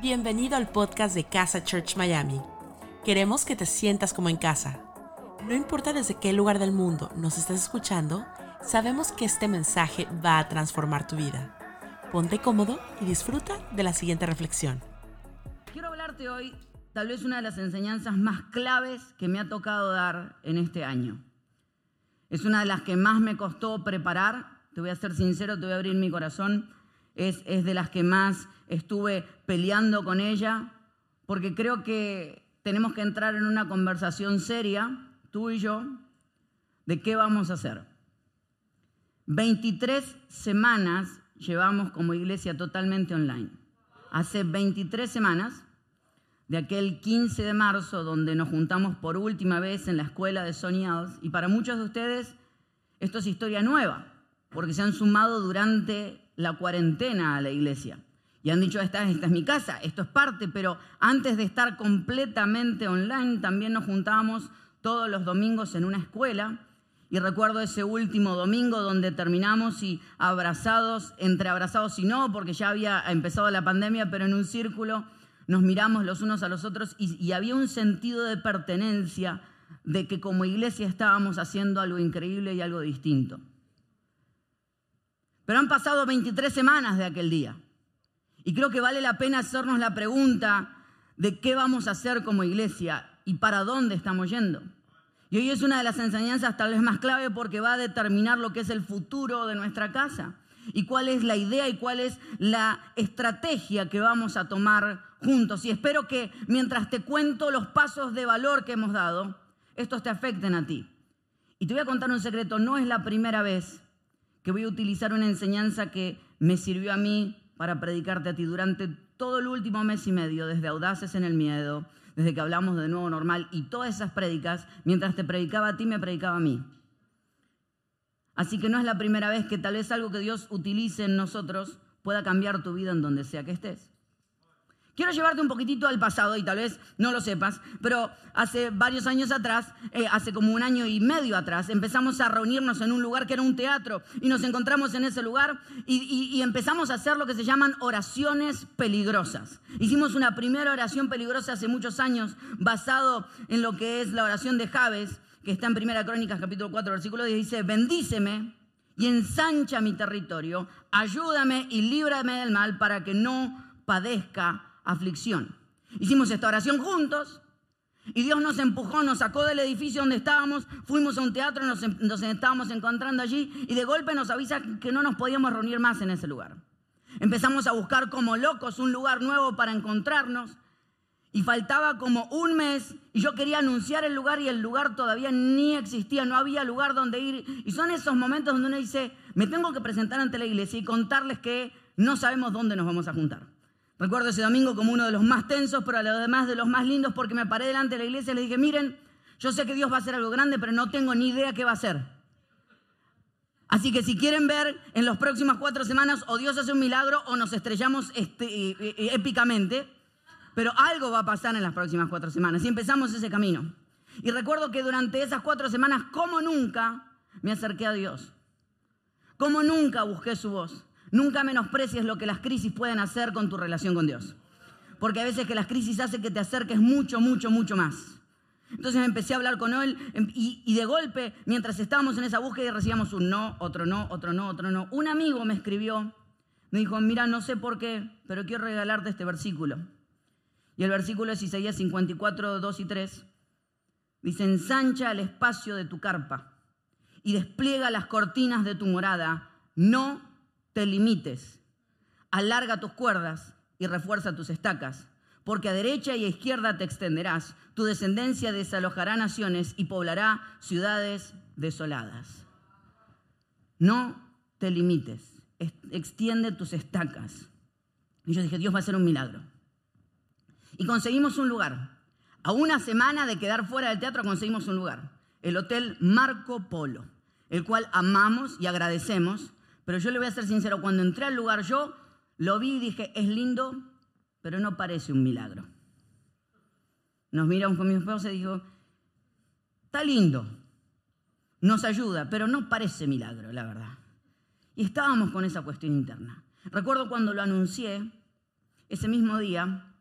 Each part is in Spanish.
Bienvenido al podcast de Casa Church Miami. Queremos que te sientas como en casa. No importa desde qué lugar del mundo nos estés escuchando, sabemos que este mensaje va a transformar tu vida. Ponte cómodo y disfruta de la siguiente reflexión. Quiero hablarte hoy, tal vez una de las enseñanzas más claves que me ha tocado dar en este año. Es una de las que más me costó preparar, te voy a ser sincero, te voy a abrir mi corazón, es, es de las que más estuve peleando con ella, porque creo que tenemos que entrar en una conversación seria, tú y yo, de qué vamos a hacer. 23 semanas llevamos como iglesia totalmente online. Hace 23 semanas, de aquel 15 de marzo, donde nos juntamos por última vez en la escuela de Soñados, y para muchos de ustedes esto es historia nueva, porque se han sumado durante la cuarentena a la iglesia. Y han dicho, esta, esta es mi casa, esto es parte, pero antes de estar completamente online, también nos juntábamos todos los domingos en una escuela. Y recuerdo ese último domingo donde terminamos y abrazados, entre abrazados y no, porque ya había empezado la pandemia, pero en un círculo nos miramos los unos a los otros y, había un sentido de pertenencia, de que como iglesia estábamos haciendo algo increíble y algo distinto. Pero han pasado 23 semanas de aquel día. Y creo que vale la pena hacernos la pregunta de qué vamos a hacer como iglesia y para dónde estamos yendo. Y hoy es una de las enseñanzas tal vez más clave porque va a determinar lo que es el futuro de nuestra casa y cuál es la idea y cuál es la estrategia que vamos a tomar juntos. Y espero que mientras te cuento los pasos de valor que hemos dado, estos te afecten a ti. Y te voy a contar un secreto, no es la primera vez que voy a utilizar una enseñanza que me sirvió a mí para predicarte a ti durante todo el último mes y medio, desde Audaces en el Miedo, desde que hablamos de nuevo normal y todas esas prédicas, mientras te predicaba a ti, me predicaba a mí. Así que no es la primera vez que tal vez algo que Dios utilice en nosotros pueda cambiar tu vida en donde sea que estés. Quiero llevarte un poquitito al pasado y tal vez no lo sepas, pero hace varios años atrás, eh, hace como un año y medio atrás, empezamos a reunirnos en un lugar que era un teatro y nos encontramos en ese lugar y, empezamos a hacer lo que se llaman oraciones peligrosas. Hicimos una primera oración peligrosa hace muchos años basado en lo que es la oración de Javes, que está en Primera Crónicas capítulo 4 versículo 10, dice, bendíceme y ensancha mi territorio, ayúdame y líbrame del mal para que no padezca aflicción. Hicimos esta oración juntos y Dios nos empujó, nos sacó del edificio donde estábamos, fuimos a un teatro, nos, nos estábamos encontrando allí y de golpe nos avisa que no nos podíamos reunir más en ese lugar. Empezamos a buscar como locos un lugar nuevo para encontrarnos y faltaba como un mes y yo quería anunciar el lugar y el lugar todavía ni existía, no había lugar donde ir. Y son esos momentos donde uno dice, me tengo que presentar ante la iglesia y contarles que no sabemos dónde nos vamos a juntar. Recuerdo ese domingo como uno de los más tensos, pero además de los más lindos, porque me paré delante de la iglesia y le dije, miren, yo sé que Dios va a hacer algo grande, pero no tengo ni idea qué va a hacer. Así que si quieren ver en las próximas cuatro semanas, o Dios hace un milagro o nos estrellamos este, eh, eh, épicamente, pero algo va a pasar en las próximas cuatro semanas. Y empezamos ese camino. Y recuerdo que durante esas cuatro semanas, como nunca, me acerqué a Dios. Como nunca busqué su voz. Nunca menosprecies lo que las crisis pueden hacer con tu relación con Dios. Porque a veces que las crisis hacen que te acerques mucho, mucho, mucho más. Entonces empecé a hablar con él y, y, de golpe, mientras estábamos en esa búsqueda, recibíamos un no, otro no, otro no, otro no. Un amigo me escribió, me dijo, mira, no sé por qué, pero quiero regalarte este versículo. Y el versículo es Isaías 54, 2 y 3. Dice, ensancha el espacio de tu carpa y despliega las cortinas de tu morada. No te limites. Alarga tus cuerdas y refuerza tus estacas, porque a derecha y a izquierda te extenderás. Tu descendencia desalojará naciones y poblará ciudades desoladas. No te limites. Extiende tus estacas. Y yo dije, Dios va a hacer un milagro. Y conseguimos un lugar. A una semana de quedar fuera del teatro conseguimos un lugar. El Hotel Marco Polo, el cual amamos y agradecemos pero yo le voy a ser sincero, cuando entré al lugar yo lo vi y dije, es lindo, pero no parece un milagro. Nos miramos con mi esposa y dijo, está lindo, nos ayuda, pero no parece milagro, la verdad. Y estábamos con esa cuestión interna. Recuerdo cuando lo anuncié, ese mismo día,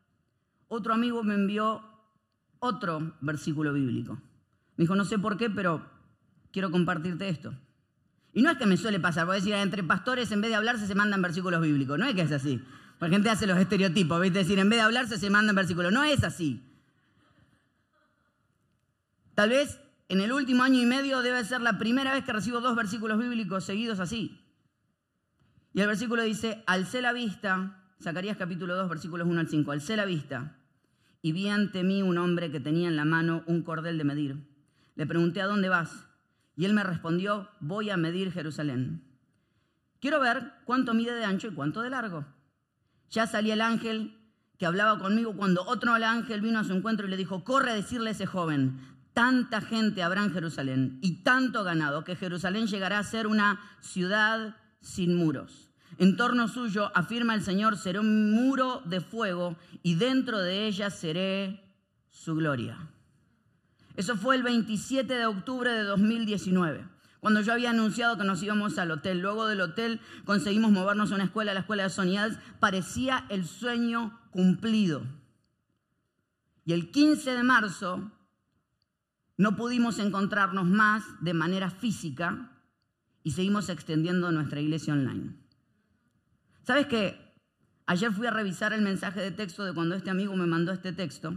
otro amigo me envió otro versículo bíblico. Me dijo, no sé por qué, pero quiero compartirte esto. Y no es que me suele pasar, a decir, entre pastores en vez de hablarse se mandan versículos bíblicos. No es que es así. La gente hace los estereotipos, ¿viste? decir, en vez de hablarse se mandan versículos. No es así. Tal vez en el último año y medio debe ser la primera vez que recibo dos versículos bíblicos seguidos así. Y el versículo dice, alcé la vista, Zacarías capítulo 2, versículos 1 al 5, alcé la vista y vi ante mí un hombre que tenía en la mano un cordel de medir. Le pregunté, ¿a dónde vas? Y él me respondió, voy a medir Jerusalén. Quiero ver cuánto mide de ancho y cuánto de largo. Ya salía el ángel que hablaba conmigo cuando otro ángel vino a su encuentro y le dijo, corre a decirle a ese joven, tanta gente habrá en Jerusalén y tanto ganado que Jerusalén llegará a ser una ciudad sin muros. En torno suyo, afirma el Señor, será un muro de fuego y dentro de ella seré su gloria. Eso fue el 27 de octubre de 2019, cuando yo había anunciado que nos íbamos al hotel. Luego del hotel conseguimos movernos a una escuela, a la escuela de Sonidas. Parecía el sueño cumplido. Y el 15 de marzo no pudimos encontrarnos más de manera física y seguimos extendiendo nuestra iglesia online. ¿Sabes qué? Ayer fui a revisar el mensaje de texto de cuando este amigo me mandó este texto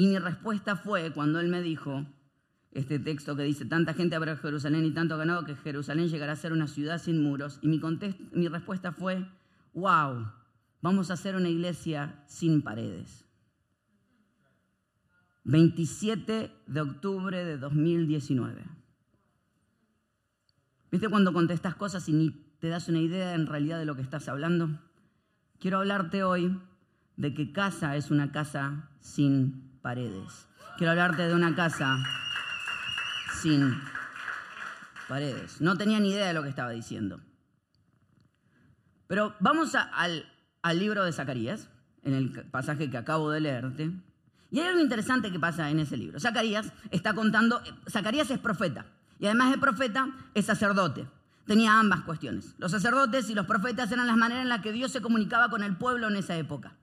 y mi respuesta fue, cuando él me dijo, este texto que dice, tanta gente habrá Jerusalén y tanto ganado que Jerusalén llegará a ser una ciudad sin muros, y mi, mi respuesta fue, wow, vamos a hacer una iglesia sin paredes. 27 de octubre de 2019. ¿Viste cuando contestas cosas y ni te das una idea en realidad de lo que estás hablando? Quiero hablarte hoy de que casa es una casa sin paredes. Quiero hablarte de una casa sin paredes. No tenía ni idea de lo que estaba diciendo. Pero vamos al, al libro de Zacarías, en el pasaje que acabo de leerte. Y hay algo interesante que pasa en ese libro. Zacarías está contando, Zacarías es profeta, y además de profeta, es sacerdote. Tenía ambas cuestiones. Los sacerdotes y los profetas eran las maneras en las que Dios se comunicaba con el pueblo en esa época.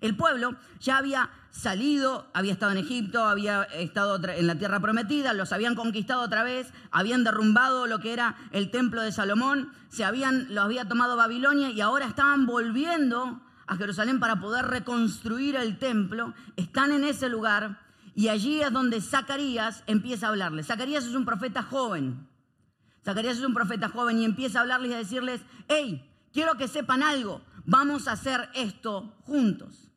El pueblo ya había salido, había estado en Egipto, había estado en la tierra prometida, los habían conquistado otra vez, habían derrumbado lo que era el templo de Salomón, se habían, había tomado Babilonia y ahora estaban volviendo a Jerusalén para poder reconstruir el templo. Están en ese lugar y allí es donde Zacarías empieza a hablarles. Zacarías es un profeta joven. Zacarías es un profeta joven y empieza a hablarles y a decirles, hey, quiero que sepan algo, vamos a hacer esto juntos.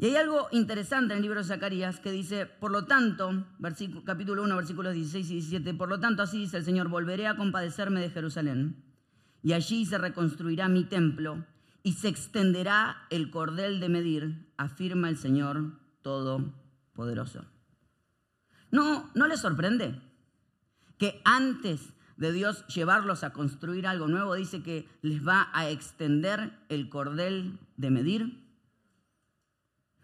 Y hay algo interesante en el libro de Zacarías que dice, por lo tanto, capítulo 1, versículos 16 y 17, por lo tanto así dice el Señor, volveré a compadecerme de Jerusalén y allí se reconstruirá mi templo y se extenderá el cordel de medir, afirma el Señor Todopoderoso. ¿No, ¿No les sorprende que antes de Dios llevarlos a construir algo nuevo, dice que les va a extender el cordel de medir?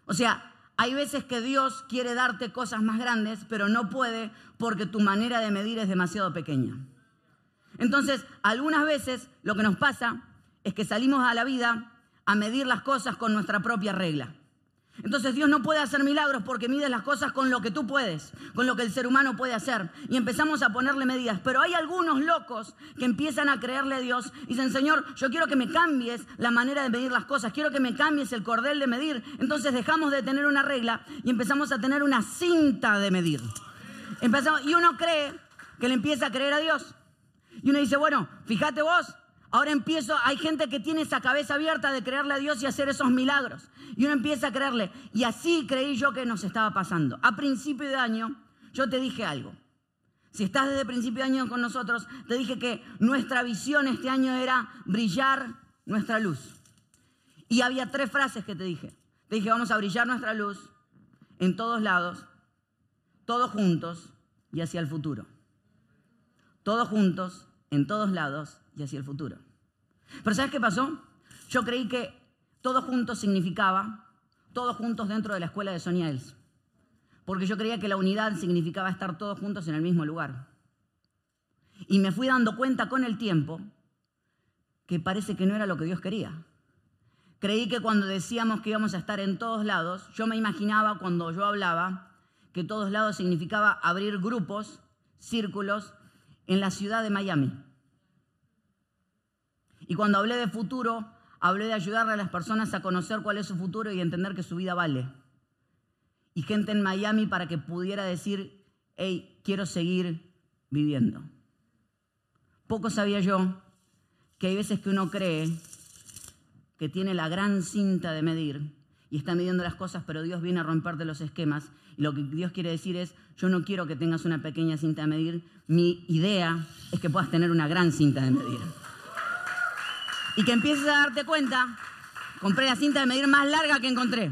O sea, hay veces que Dios quiere darte cosas más grandes, pero no puede porque tu manera de medir es demasiado pequeña. Entonces, algunas veces lo que nos pasa es que salimos a la vida a medir las cosas con nuestra propia regla. Entonces Dios no puede hacer milagros porque mide las cosas con lo que tú puedes, con lo que el ser humano puede hacer. Y empezamos a ponerle medidas. Pero hay algunos locos que empiezan a creerle a Dios y dicen, Señor, yo quiero que me cambies la manera de medir las cosas, quiero que me cambies el cordel de medir. Entonces dejamos de tener una regla y empezamos a tener una cinta de medir. Empezamos, y uno cree que le empieza a creer a Dios. Y uno dice, bueno, fíjate vos, Ahora empiezo, hay gente que tiene esa cabeza abierta de creerle a Dios y hacer esos milagros. Y uno empieza a creerle. Y así creí yo que nos estaba pasando. A principio de año, yo te dije algo. Si estás desde principio de año con nosotros, te dije que nuestra visión este año era brillar nuestra luz. Y había tres frases que te dije. Te dije, vamos a brillar nuestra luz en todos lados, todos juntos y hacia el futuro. Todos juntos, en todos lados y hacia el futuro. Pero ¿sabes qué pasó? Yo creí que todos juntos significaba todos juntos dentro de la escuela de Sonia. Porque yo creía que la unidad significaba estar todos juntos en el mismo lugar. Y me fui dando cuenta con el tiempo que parece que no era lo que Dios quería. Creí que cuando decíamos que íbamos a estar en todos lados, yo me imaginaba cuando yo hablaba que todos lados significaba abrir grupos, círculos en la ciudad de Miami. Y cuando hablé de futuro, hablé de ayudarle a las personas a conocer cuál es su futuro y entender que su vida vale. Y gente en Miami para que pudiera decir, hey, quiero seguir viviendo. Poco sabía yo que hay veces que uno cree que tiene la gran cinta de medir y está midiendo las cosas, pero Dios viene a romperte los esquemas. Y lo que Dios quiere decir es, yo no quiero que tengas una pequeña cinta de medir, mi idea es que puedas tener una gran cinta de medir. Y que empieces a darte cuenta, compré la cinta de medir más larga que encontré.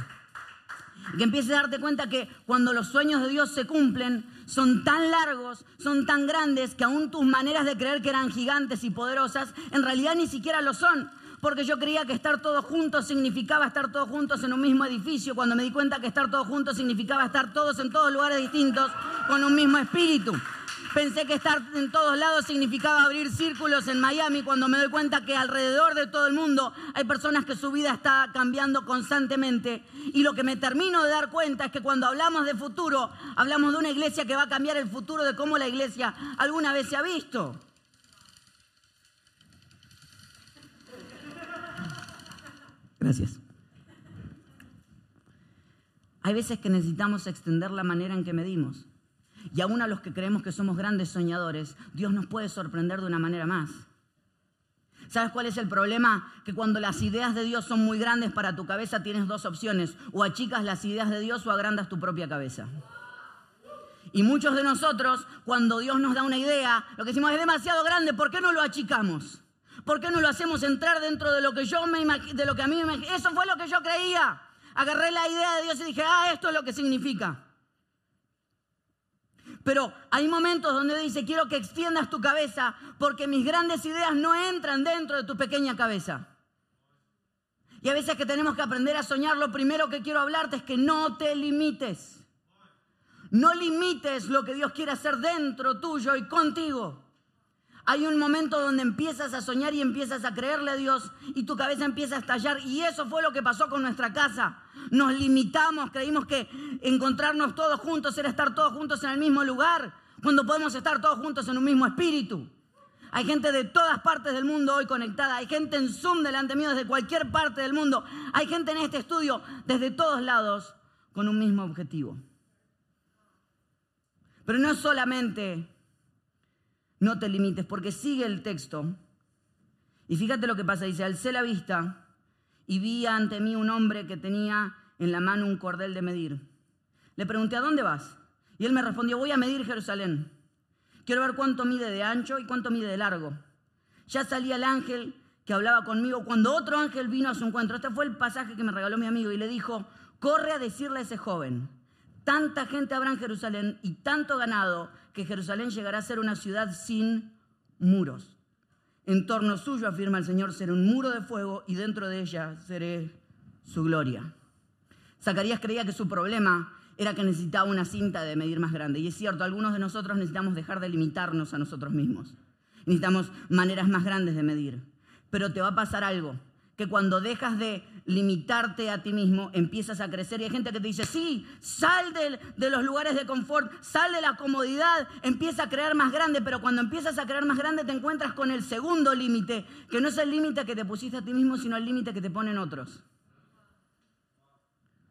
Y que empieces a darte cuenta que cuando los sueños de Dios se cumplen, son tan largos, son tan grandes, que aún tus maneras de creer que eran gigantes y poderosas, en realidad ni siquiera lo son porque yo creía que estar todos juntos significaba estar todos juntos en un mismo edificio, cuando me di cuenta que estar todos juntos significaba estar todos en todos lugares distintos con un mismo espíritu. Pensé que estar en todos lados significaba abrir círculos en Miami cuando me doy cuenta que alrededor de todo el mundo hay personas que su vida está cambiando constantemente. Y lo que me termino de dar cuenta es que cuando hablamos de futuro, hablamos de una iglesia que va a cambiar el futuro de cómo la iglesia alguna vez se ha visto. Gracias. Hay veces que necesitamos extender la manera en que medimos. Y aún a los que creemos que somos grandes soñadores, Dios nos puede sorprender de una manera más. ¿Sabes cuál es el problema? Que cuando las ideas de Dios son muy grandes para tu cabeza tienes dos opciones. O achicas las ideas de Dios o agrandas tu propia cabeza. Y muchos de nosotros, cuando Dios nos da una idea, lo que decimos es demasiado grande, ¿por qué no lo achicamos? ¿Por qué no lo hacemos entrar dentro de lo que yo me de lo que a mí me Eso fue lo que yo creía. Agarré la idea de Dios y dije, ah, esto es lo que significa. Pero hay momentos donde dice, quiero que extiendas tu cabeza porque mis grandes ideas no entran dentro de tu pequeña cabeza. Y a veces que tenemos que aprender a soñar, lo primero que quiero hablarte es que no te limites. No limites lo que Dios quiere hacer dentro tuyo y contigo. Hay un momento donde empiezas a soñar y empiezas a creerle a Dios y tu cabeza empieza a estallar. Y eso fue lo que pasó con nuestra casa. Nos limitamos, creímos que encontrarnos todos juntos era estar todos juntos en el mismo lugar, cuando podemos estar todos juntos en un mismo espíritu. Hay gente de todas partes del mundo hoy conectada. Hay gente en Zoom delante mío desde cualquier parte del mundo. Hay gente en este estudio desde todos lados con un mismo objetivo. Pero no solamente no te limites, porque sigue el texto. Y fíjate lo que pasa, dice, alcé la vista y vi ante mí un hombre que tenía en la mano un cordel de medir. Le pregunté, ¿a dónde vas? Y él me respondió, voy a medir Jerusalén. Quiero ver cuánto mide de ancho y cuánto mide de largo. Ya salía el ángel que hablaba conmigo cuando otro ángel vino a su encuentro. Este fue el pasaje que me regaló mi amigo y le dijo, corre a decirle a ese joven, tanta gente habrá en Jerusalén y tanto ganado que Jerusalén llegará a ser una ciudad sin muros. En torno suyo, afirma el Señor, será un muro de fuego y dentro de ella seré su gloria. Zacarías creía que su problema era que necesitaba una cinta de medir más grande. Y es cierto, algunos de nosotros necesitamos dejar de limitarnos a nosotros mismos. Necesitamos maneras más grandes de medir. Pero te va a pasar algo que cuando dejas de limitarte a ti mismo, empiezas a crecer. Y hay gente que te dice, sí, sal de, de, los lugares de confort, sal de la comodidad, empieza a crear más grande, pero cuando empiezas a crear más grande te encuentras con el segundo límite, que no es el límite que te pusiste a ti mismo, sino el límite que te ponen otros.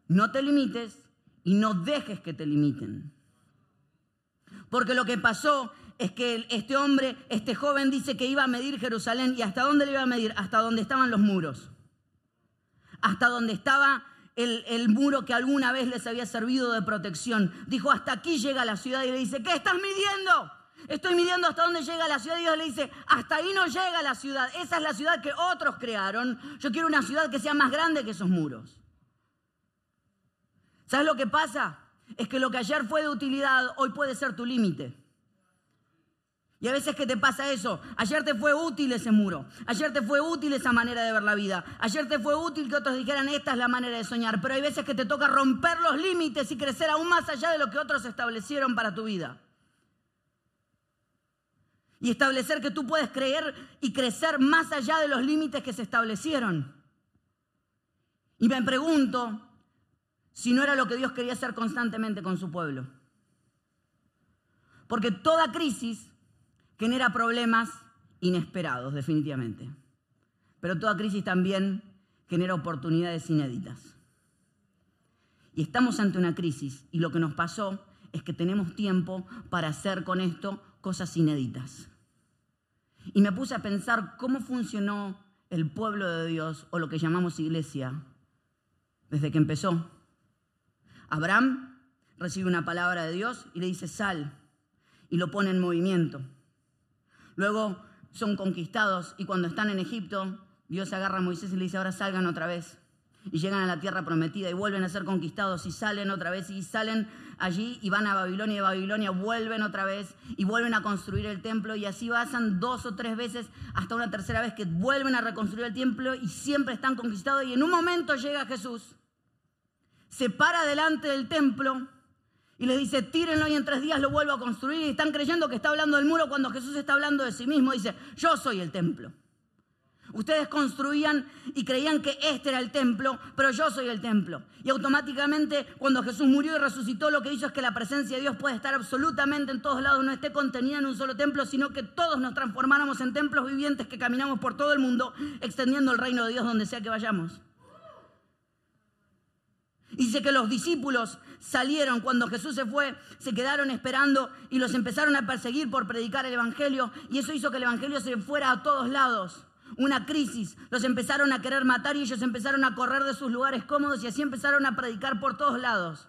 No te limites y no dejes que te limiten. Porque lo que pasó es que este hombre, este joven dice que iba a medir Jerusalén. ¿Y hasta dónde le iba a medir? Hasta donde estaban los muros. Hasta donde estaba el, el, muro que alguna vez les había servido de protección. Dijo, hasta aquí llega la ciudad y le dice, ¿qué estás midiendo? Estoy midiendo hasta dónde llega la ciudad y Dios le dice, hasta ahí no llega la ciudad. Esa es la ciudad que otros crearon. Yo quiero una ciudad que sea más grande que esos muros. ¿Sabes lo que pasa? Es que lo que ayer fue de utilidad hoy puede ser tu límite. Y a veces que te pasa eso, ayer te fue útil ese muro, ayer te fue útil esa manera de ver la vida, ayer te fue útil que otros dijeran esta es la manera de soñar, pero hay veces que te toca romper los límites y crecer aún más allá de lo que otros establecieron para tu vida. Y establecer que tú puedes creer y crecer más allá de los límites que se establecieron. Y me pregunto si no era lo que Dios quería hacer constantemente con su pueblo. Porque toda crisis genera problemas inesperados, definitivamente. Pero toda crisis también genera oportunidades inéditas. Y estamos ante una crisis y lo que nos pasó es que tenemos tiempo para hacer con esto cosas inéditas. Y me puse a pensar cómo funcionó el pueblo de Dios o lo que llamamos iglesia desde que empezó. Abraham recibe una palabra de Dios y le dice sal y lo pone en movimiento. Luego son conquistados y cuando están en Egipto, Dios agarra a Moisés y le dice ahora salgan otra vez y llegan a la tierra prometida y vuelven a ser conquistados y salen otra vez y salen allí y van a Babilonia y de Babilonia vuelven otra vez y vuelven a construir el templo y así pasan dos o tres veces hasta una tercera vez que vuelven a reconstruir el templo y siempre están conquistados y en un momento llega Jesús, se para delante del templo y le dice, tírenlo y en tres días lo vuelvo a construir y están creyendo que está hablando del muro cuando Jesús está hablando de sí mismo, dice, yo soy el templo. Ustedes construían y creían que este era el templo, pero yo soy el templo. Y automáticamente cuando Jesús murió y resucitó, lo que hizo es que la presencia de Dios puede estar absolutamente en todos lados, no esté contenida en un solo templo, sino que todos nos transformáramos en templos vivientes que caminamos por todo el mundo, extendiendo el reino de Dios donde sea que vayamos. Dice que los discípulos salieron cuando Jesús se fue, se quedaron esperando y los empezaron a perseguir por predicar el Evangelio y eso hizo que el Evangelio se fuera a todos lados una crisis, los empezaron a querer matar y ellos empezaron a correr de sus lugares cómodos y así empezaron a predicar por todos lados.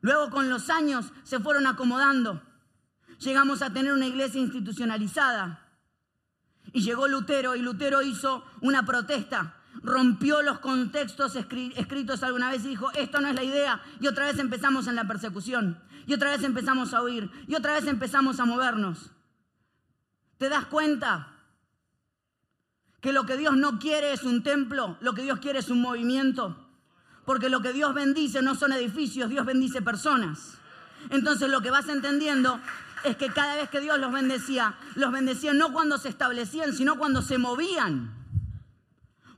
Luego con los años se fueron acomodando. Llegamos a tener una iglesia institucionalizada. Y llegó Lutero y Lutero hizo una protesta. Rompió los contextos escritos alguna vez y dijo, esto no es la idea. Y otra vez empezamos en la persecución. Y otra vez empezamos a huir. Y otra vez empezamos a movernos. ¿Te das cuenta? Que lo que Dios no quiere es un templo, lo que Dios quiere es un movimiento. Porque lo que Dios bendice no son edificios, Dios bendice personas. Entonces lo que vas entendiendo es que cada vez que Dios los bendecía, los bendecía no cuando se establecían, sino cuando se movían.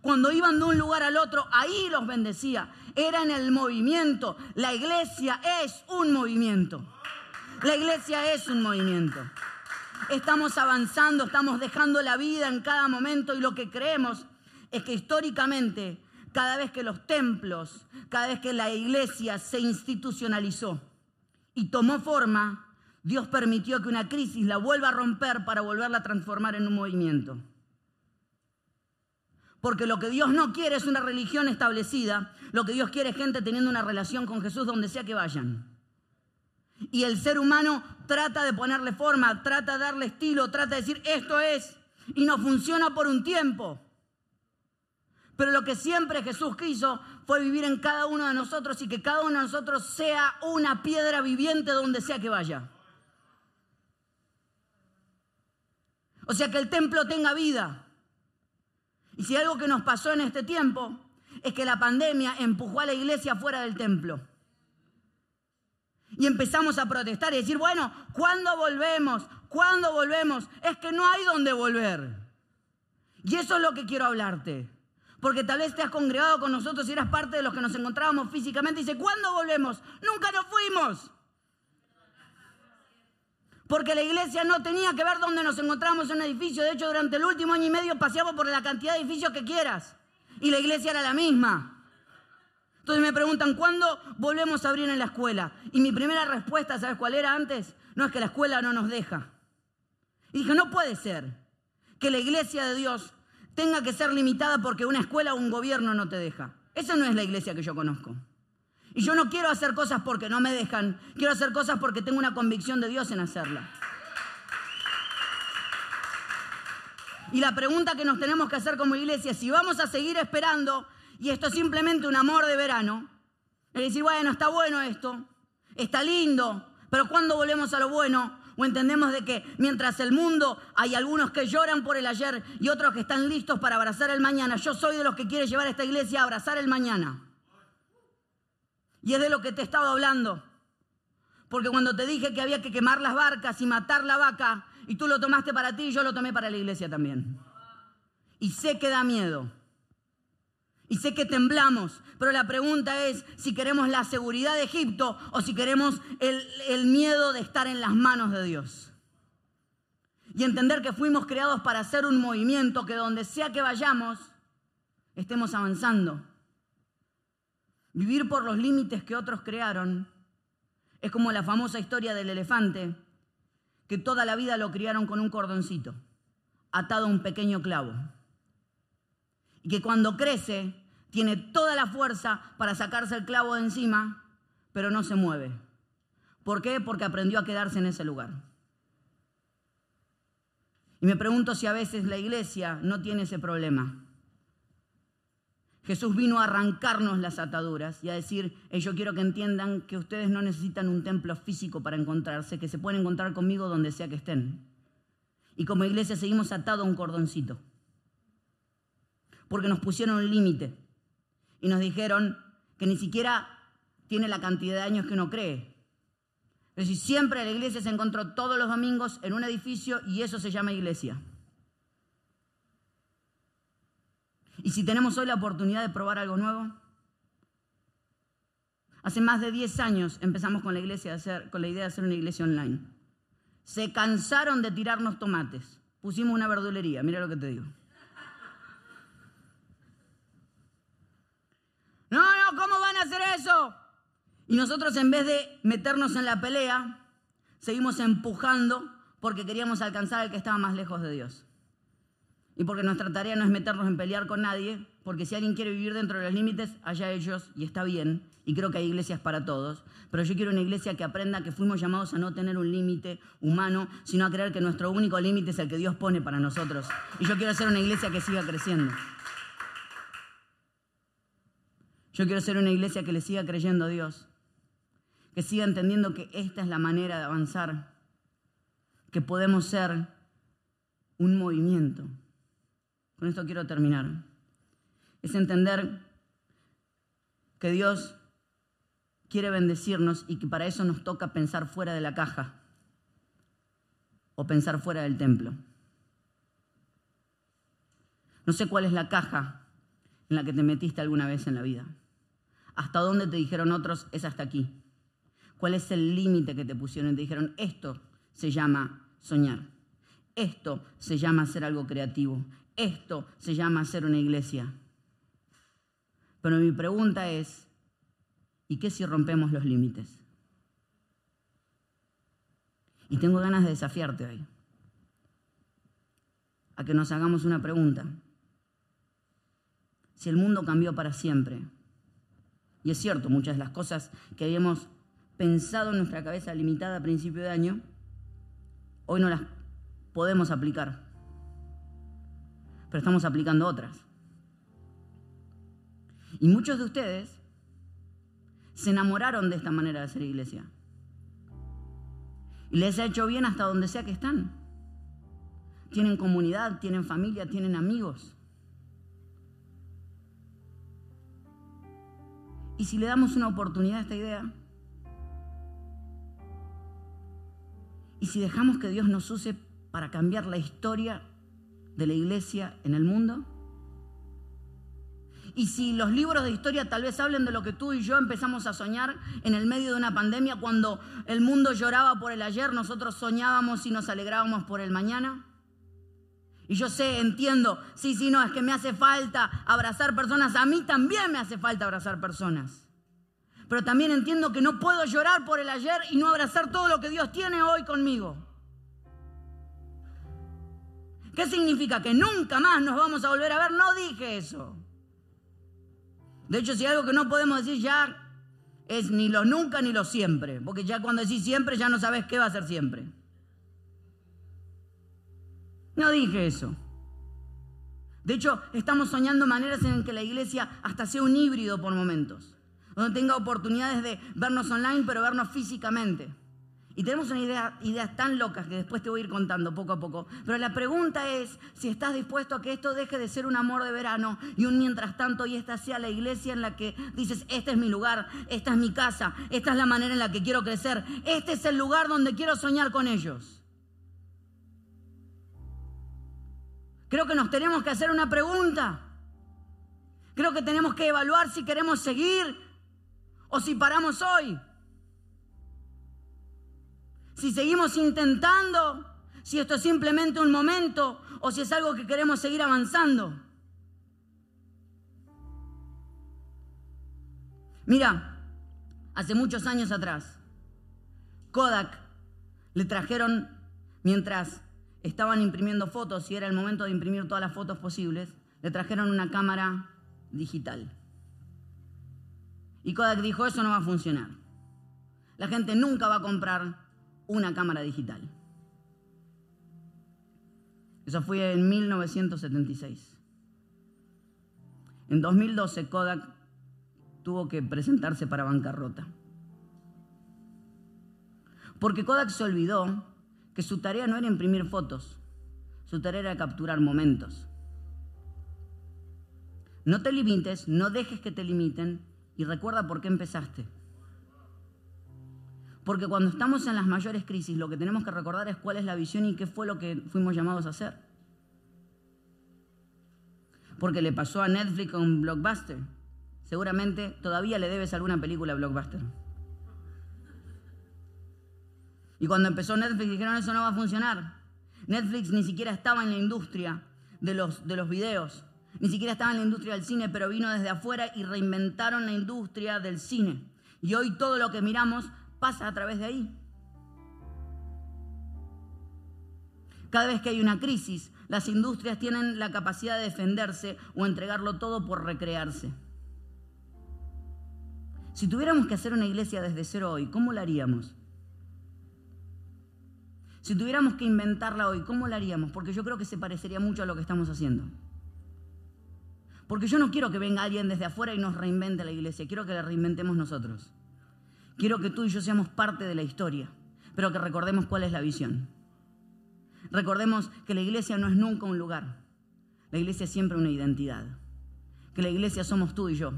Cuando iban de un lugar al otro, ahí los bendecía. Era en el movimiento. La iglesia es un movimiento. La iglesia es un movimiento estamos avanzando, estamos dejando la vida en cada momento y lo que creemos es que históricamente, cada vez que los templos, cada vez que la iglesia se institucionalizó y tomó forma, Dios permitió que una crisis la vuelva a romper para volverla a transformar en un movimiento. Porque lo que Dios no quiere es una religión establecida, lo que Dios quiere es gente teniendo una relación con Jesús donde sea que vayan. Y el ser humano trata de ponerle forma, trata de darle estilo, trata de decir esto es. Y no funciona por un tiempo. Pero lo que siempre Jesús quiso fue vivir en cada uno de nosotros y que cada uno de nosotros sea una piedra viviente donde sea que vaya. O sea, que el templo tenga vida. Y si algo que nos pasó en este tiempo es que la pandemia empujó a la iglesia fuera del templo. Y empezamos a protestar y decir, bueno, ¿cuándo volvemos? ¿Cuándo volvemos? Es que no hay dónde volver. Y eso es lo que quiero hablarte. Porque tal vez te has congregado con nosotros y eras parte de los que nos encontrábamos físicamente y dice, ¿cuándo volvemos? Nunca nos fuimos. Porque la iglesia no tenía que ver dónde nos encontrábamos en un edificio. De hecho, durante el último año y medio paseamos por la cantidad de edificios que quieras. Y la iglesia era la misma. Entonces me preguntan, ¿cuándo volvemos a abrir en la escuela? Y mi primera respuesta, ¿sabes cuál era antes? No es que la escuela no nos deja. Y dije, no puede ser que la iglesia de Dios tenga que ser limitada porque una escuela o un gobierno no te deja. Esa no es la iglesia que yo conozco. Y yo no quiero hacer cosas porque no me dejan, quiero hacer cosas porque tengo una convicción de Dios en hacerla. Y la pregunta que nos tenemos que hacer como iglesia, si vamos a seguir esperando y esto es simplemente un amor de verano. Es decir, bueno, está bueno esto, está lindo, pero cuando volvemos a lo bueno? O entendemos de que mientras el mundo hay algunos que lloran por el ayer y otros que están listos para abrazar el mañana. Yo soy de los que quiere llevar a esta iglesia a abrazar el mañana. Y es de lo que te he estado hablando. Porque cuando te dije que había que quemar las barcas y matar la vaca, y tú lo tomaste para ti, yo lo tomé para la iglesia también. Y sé que da miedo. Y sé que temblamos, pero la pregunta es si queremos la seguridad de Egipto o si queremos el, el miedo de estar en las manos de Dios. Y entender que fuimos creados para hacer un movimiento que donde sea que vayamos, estemos avanzando. Vivir por los límites que otros crearon es como la famosa historia del elefante, que toda la vida lo criaron con un cordoncito, atado a un pequeño clavo. Y que cuando crece tiene toda la fuerza para sacarse el clavo de encima, pero no se mueve. ¿Por qué? Porque aprendió a quedarse en ese lugar. Y me pregunto si a veces la iglesia no tiene ese problema. Jesús vino a arrancarnos las ataduras y a decir, yo quiero que entiendan que ustedes no necesitan un templo físico para encontrarse, que se pueden encontrar conmigo donde sea que estén. Y como iglesia seguimos atados a un cordoncito. Porque nos pusieron un límite y nos dijeron que ni siquiera tiene la cantidad de años que uno cree. Pero si siempre la iglesia se encontró todos los domingos en un edificio y eso se llama iglesia. ¿Y si tenemos hoy la oportunidad de probar algo nuevo? Hace más de 10 años empezamos con la, iglesia hacer, con la idea de hacer una iglesia online. Se cansaron de tirarnos tomates. Pusimos una verdulería, mira lo que te digo. No, no, ¿cómo van a hacer eso? Y nosotros en vez de meternos en la pelea, seguimos empujando porque queríamos alcanzar al que estaba más lejos de Dios. Y porque nuestra tarea no es meternos en pelear con nadie, porque si alguien quiere vivir dentro de los límites, allá ellos, y está bien, y creo que hay iglesias para todos, pero yo quiero una iglesia que aprenda que fuimos llamados a no tener un límite humano, sino a creer que nuestro único límite es el que Dios pone para nosotros. Y yo quiero ser una iglesia que siga creciendo. Yo quiero ser una iglesia que le siga creyendo a Dios, que siga entendiendo que esta es la manera de avanzar, que podemos ser un movimiento con esto quiero terminar, es entender que Dios quiere bendecirnos y que para eso nos toca pensar fuera de la caja o pensar fuera del templo. No sé cuál es la caja en la que te metiste alguna vez en la vida. ¿Hasta dónde te dijeron otros es hasta aquí? ¿Cuál es el límite que te pusieron? Te dijeron, esto se llama soñar. Esto se llama hacer algo creativo. Esto se llama ser una iglesia. Pero mi pregunta es, ¿y qué si rompemos los límites? Y tengo ganas de desafiarte hoy, a que nos hagamos una pregunta. Si el mundo cambió para siempre, y es cierto, muchas de las cosas que habíamos pensado en nuestra cabeza limitada a principio de año, hoy no las podemos aplicar pero estamos aplicando otras. Y muchos de ustedes se enamoraron de esta manera de ser iglesia. Y les ha hecho bien hasta donde sea que están. Tienen comunidad, tienen familia, tienen amigos. ¿Y si le damos una oportunidad a esta idea? ¿Y si dejamos que Dios nos use para cambiar la historia de la iglesia en el mundo? Y si los libros de historia tal vez hablen de lo que tú y yo empezamos a soñar en el medio de una pandemia, cuando el mundo lloraba por el ayer, nosotros soñábamos y nos alegrábamos por el mañana. Y yo sé, entiendo, sí, sí, no, es que me hace falta abrazar personas, a mí también me hace falta abrazar personas. Pero también entiendo que no puedo llorar por el ayer y no abrazar todo lo que Dios tiene hoy conmigo. ¿Qué significa? Que nunca más nos vamos a volver a ver. No dije eso. De hecho, si hay algo que no podemos decir ya es ni lo nunca ni lo siempre. Porque ya cuando decís siempre ya no sabes qué va a ser siempre. No dije eso. De hecho, estamos soñando maneras en que la iglesia hasta sea un híbrido por momentos. Donde tenga oportunidades de vernos online, pero vernos físicamente. Y tenemos una idea, ideas tan locas que después te voy a ir contando poco a poco. Pero la pregunta es si estás dispuesto a que esto deje de ser un amor de verano y un mientras tanto y esta sea la iglesia en la que dices, este es mi lugar, esta es mi casa, esta es la manera en la que quiero crecer, este es el lugar donde quiero soñar con ellos. Creo que nos tenemos que hacer una pregunta. Creo que tenemos que evaluar si queremos seguir o si paramos hoy. Si seguimos intentando, si esto es simplemente un momento o si es algo que queremos seguir avanzando. Mira, hace muchos años atrás, Kodak le trajeron, mientras estaban imprimiendo fotos y era el momento de imprimir todas las fotos posibles, le trajeron una cámara digital. Y Kodak dijo, eso no va a funcionar. La gente nunca va a comprar una cámara digital. Eso fue en 1976. En 2012 Kodak tuvo que presentarse para bancarrota. Porque Kodak se olvidó que su tarea no era imprimir fotos, su tarea era capturar momentos. No te limites, no dejes que te limiten y recuerda por qué empezaste. Porque cuando estamos en las mayores crisis, lo que tenemos que recordar es cuál es la visión y qué fue lo que fuimos llamados a hacer. Porque le pasó a Netflix con Blockbuster. Seguramente todavía le debes alguna película a Blockbuster. Y cuando empezó Netflix dijeron eso no va a funcionar. Netflix ni siquiera estaba en la industria de los, de los videos, ni siquiera estaba en la industria del cine, pero vino desde afuera y reinventaron la industria del cine. Y hoy todo lo que miramos pasa a través de ahí. Cada vez que hay una crisis, las industrias tienen la capacidad de defenderse o entregarlo todo por recrearse. Si tuviéramos que hacer una iglesia desde cero hoy, ¿cómo la haríamos? Si tuviéramos que inventarla hoy, ¿cómo la haríamos? Porque yo creo que se parecería mucho a lo que estamos haciendo. Porque yo no quiero que venga alguien desde afuera y nos reinvente la iglesia, quiero que la reinventemos nosotros. Quiero que tú y yo seamos parte de la historia, pero que recordemos cuál es la visión. Recordemos que la iglesia no es nunca un lugar, la iglesia es siempre una identidad. Que la iglesia somos tú y yo.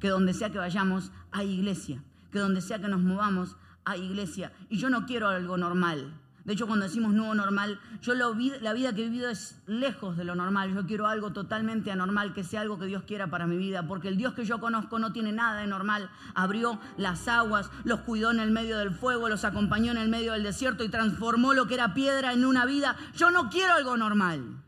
Que donde sea que vayamos hay iglesia. Que donde sea que nos movamos hay iglesia. Y yo no quiero algo normal. De hecho, cuando decimos nuevo normal, yo la vida que he vivido es lejos de lo normal. Yo quiero algo totalmente anormal, que sea algo que Dios quiera para mi vida, porque el Dios que yo conozco no tiene nada de normal. Abrió las aguas, los cuidó en el medio del fuego, los acompañó en el medio del desierto y transformó lo que era piedra en una vida. Yo no quiero algo normal.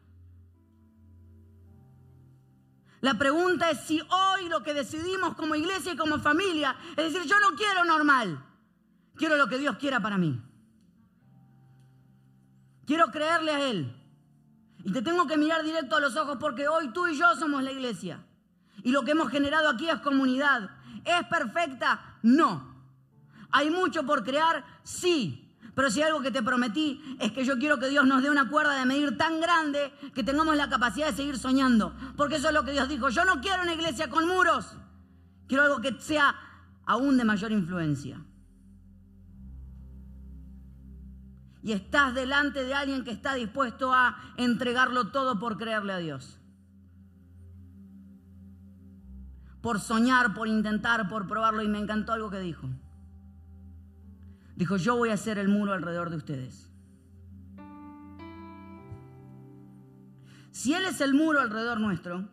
La pregunta es si hoy lo que decidimos como iglesia y como familia es decir, yo no quiero normal, quiero lo que Dios quiera para mí. Quiero creerle a Él. Y te tengo que mirar directo a los ojos porque hoy tú y yo somos la iglesia. Y lo que hemos generado aquí es comunidad. ¿Es perfecta? No. ¿Hay mucho por crear? Sí. Pero si algo que te prometí es que yo quiero que Dios nos dé una cuerda de medir tan grande que tengamos la capacidad de seguir soñando. Porque eso es lo que Dios dijo. Yo no quiero una iglesia con muros. Quiero algo que sea aún de mayor influencia. Y estás delante de alguien que está dispuesto a entregarlo todo por creerle a Dios. Por soñar, por intentar, por probarlo. Y me encantó algo que dijo. Dijo, yo voy a hacer el muro alrededor de ustedes. Si Él es el muro alrededor nuestro,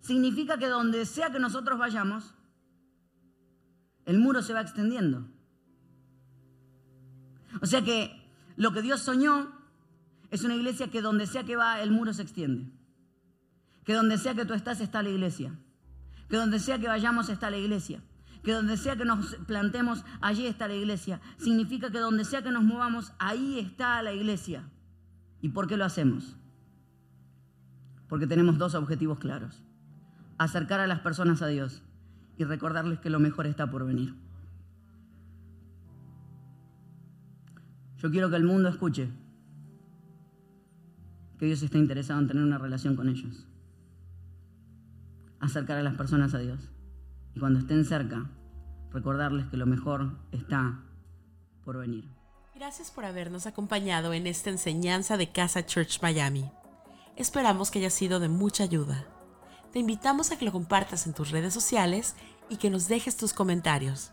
significa que donde sea que nosotros vayamos, el muro se va extendiendo. O sea que lo que Dios soñó es una iglesia que donde sea que va el muro se extiende. Que donde sea que tú estás está la iglesia. Que donde sea que vayamos está la iglesia. Que donde sea que nos plantemos, allí está la iglesia. Significa que donde sea que nos movamos, ahí está la iglesia. ¿Y por qué lo hacemos? Porque tenemos dos objetivos claros. Acercar a las personas a Dios y recordarles que lo mejor está por venir. Yo quiero que el mundo escuche que Dios está interesado en tener una relación con ellos. Acercar a las personas a Dios. Y cuando estén cerca, recordarles que lo mejor está por venir. Gracias por habernos acompañado en esta enseñanza de Casa Church Miami. Esperamos que haya sido de mucha ayuda. Te invitamos a que lo compartas en tus redes sociales y que nos dejes tus comentarios.